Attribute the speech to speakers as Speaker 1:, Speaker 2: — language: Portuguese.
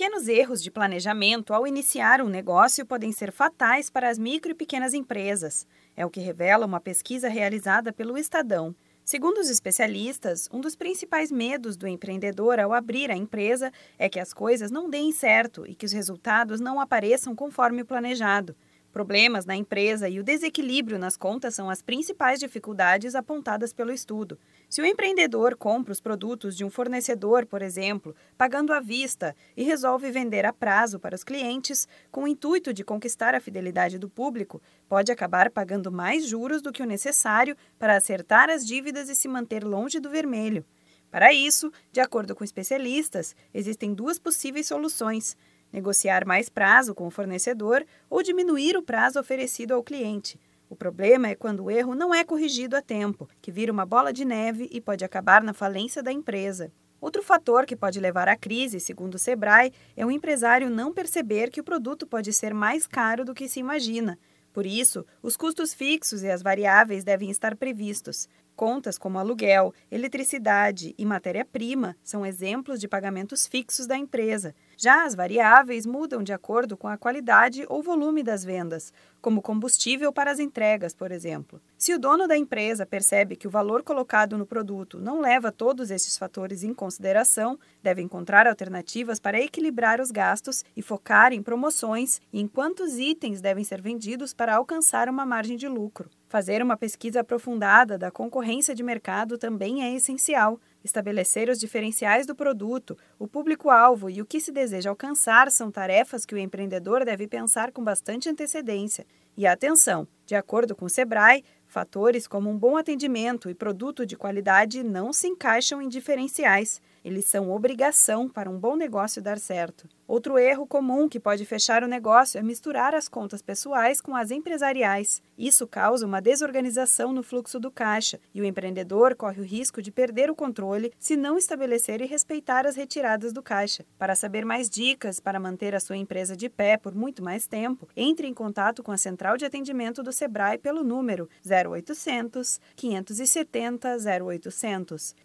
Speaker 1: Pequenos erros de planejamento ao iniciar um negócio podem ser fatais para as micro e pequenas empresas. É o que revela uma pesquisa realizada pelo Estadão. Segundo os especialistas, um dos principais medos do empreendedor ao abrir a empresa é que as coisas não deem certo e que os resultados não apareçam conforme o planejado. Problemas na empresa e o desequilíbrio nas contas são as principais dificuldades apontadas pelo estudo. Se o empreendedor compra os produtos de um fornecedor, por exemplo, pagando à vista e resolve vender a prazo para os clientes, com o intuito de conquistar a fidelidade do público, pode acabar pagando mais juros do que o necessário para acertar as dívidas e se manter longe do vermelho. Para isso, de acordo com especialistas, existem duas possíveis soluções negociar mais prazo com o fornecedor ou diminuir o prazo oferecido ao cliente. O problema é quando o erro não é corrigido a tempo, que vira uma bola de neve e pode acabar na falência da empresa. Outro fator que pode levar à crise, segundo o Sebrae, é o empresário não perceber que o produto pode ser mais caro do que se imagina. Por isso, os custos fixos e as variáveis devem estar previstos. Contas como aluguel, eletricidade e matéria-prima são exemplos de pagamentos fixos da empresa. Já as variáveis mudam de acordo com a qualidade ou volume das vendas, como combustível para as entregas, por exemplo. Se o dono da empresa percebe que o valor colocado no produto não leva todos esses fatores em consideração, deve encontrar alternativas para equilibrar os gastos e focar em promoções e em quantos itens devem ser vendidos para alcançar uma margem de lucro. Fazer uma pesquisa aprofundada da concorrência de mercado também é essencial. Estabelecer os diferenciais do produto, o público-alvo e o que se deseja alcançar são tarefas que o empreendedor deve pensar com bastante antecedência. E atenção, de acordo com o Sebrae, fatores como um bom atendimento e produto de qualidade não se encaixam em diferenciais. Eles são obrigação para um bom negócio dar certo. Outro erro comum que pode fechar o negócio é misturar as contas pessoais com as empresariais. Isso causa uma desorganização no fluxo do caixa e o empreendedor corre o risco de perder o controle se não estabelecer e respeitar as retiradas do caixa. Para saber mais dicas para manter a sua empresa de pé por muito mais tempo, entre em contato com a central de atendimento do Sebrae pelo número 0800 570 0800.